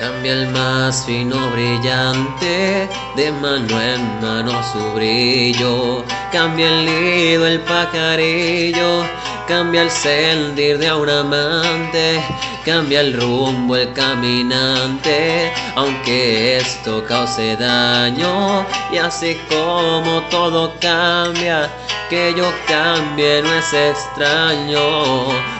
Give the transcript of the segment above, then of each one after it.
Cambia el más fino brillante, de mano en mano su brillo. Cambia el nido, el pajarillo, cambia el sentir de un amante, cambia el rumbo, el caminante, aunque esto cause daño. Y así como todo cambia, que yo cambie no es extraño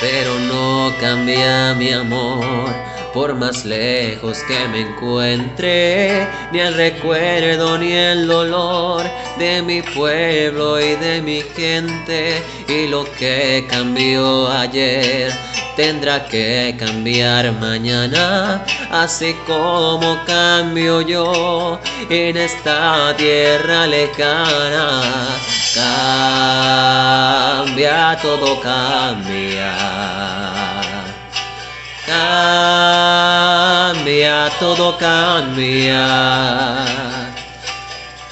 Pero no cambia mi amor. Por más lejos que me encuentre, ni el recuerdo ni el dolor de mi pueblo y de mi gente, y lo que cambió ayer tendrá que cambiar mañana, así como cambio yo en esta tierra lejana. Cambia, todo cambia. Cambia, todo cambia.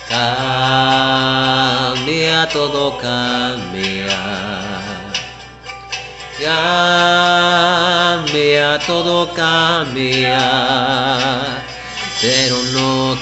Cambia, todo cambia. Cambia, todo cambia, pero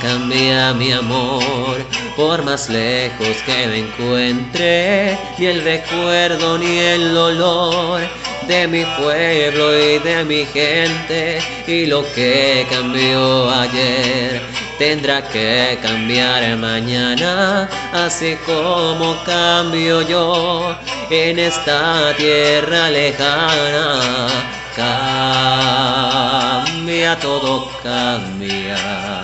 cambia mi amor, por más lejos que me encuentre, ni el recuerdo ni el olor de mi pueblo y de mi gente, y lo que cambió ayer tendrá que cambiar mañana, así como cambio yo en esta tierra lejana. Cambia, todo cambia.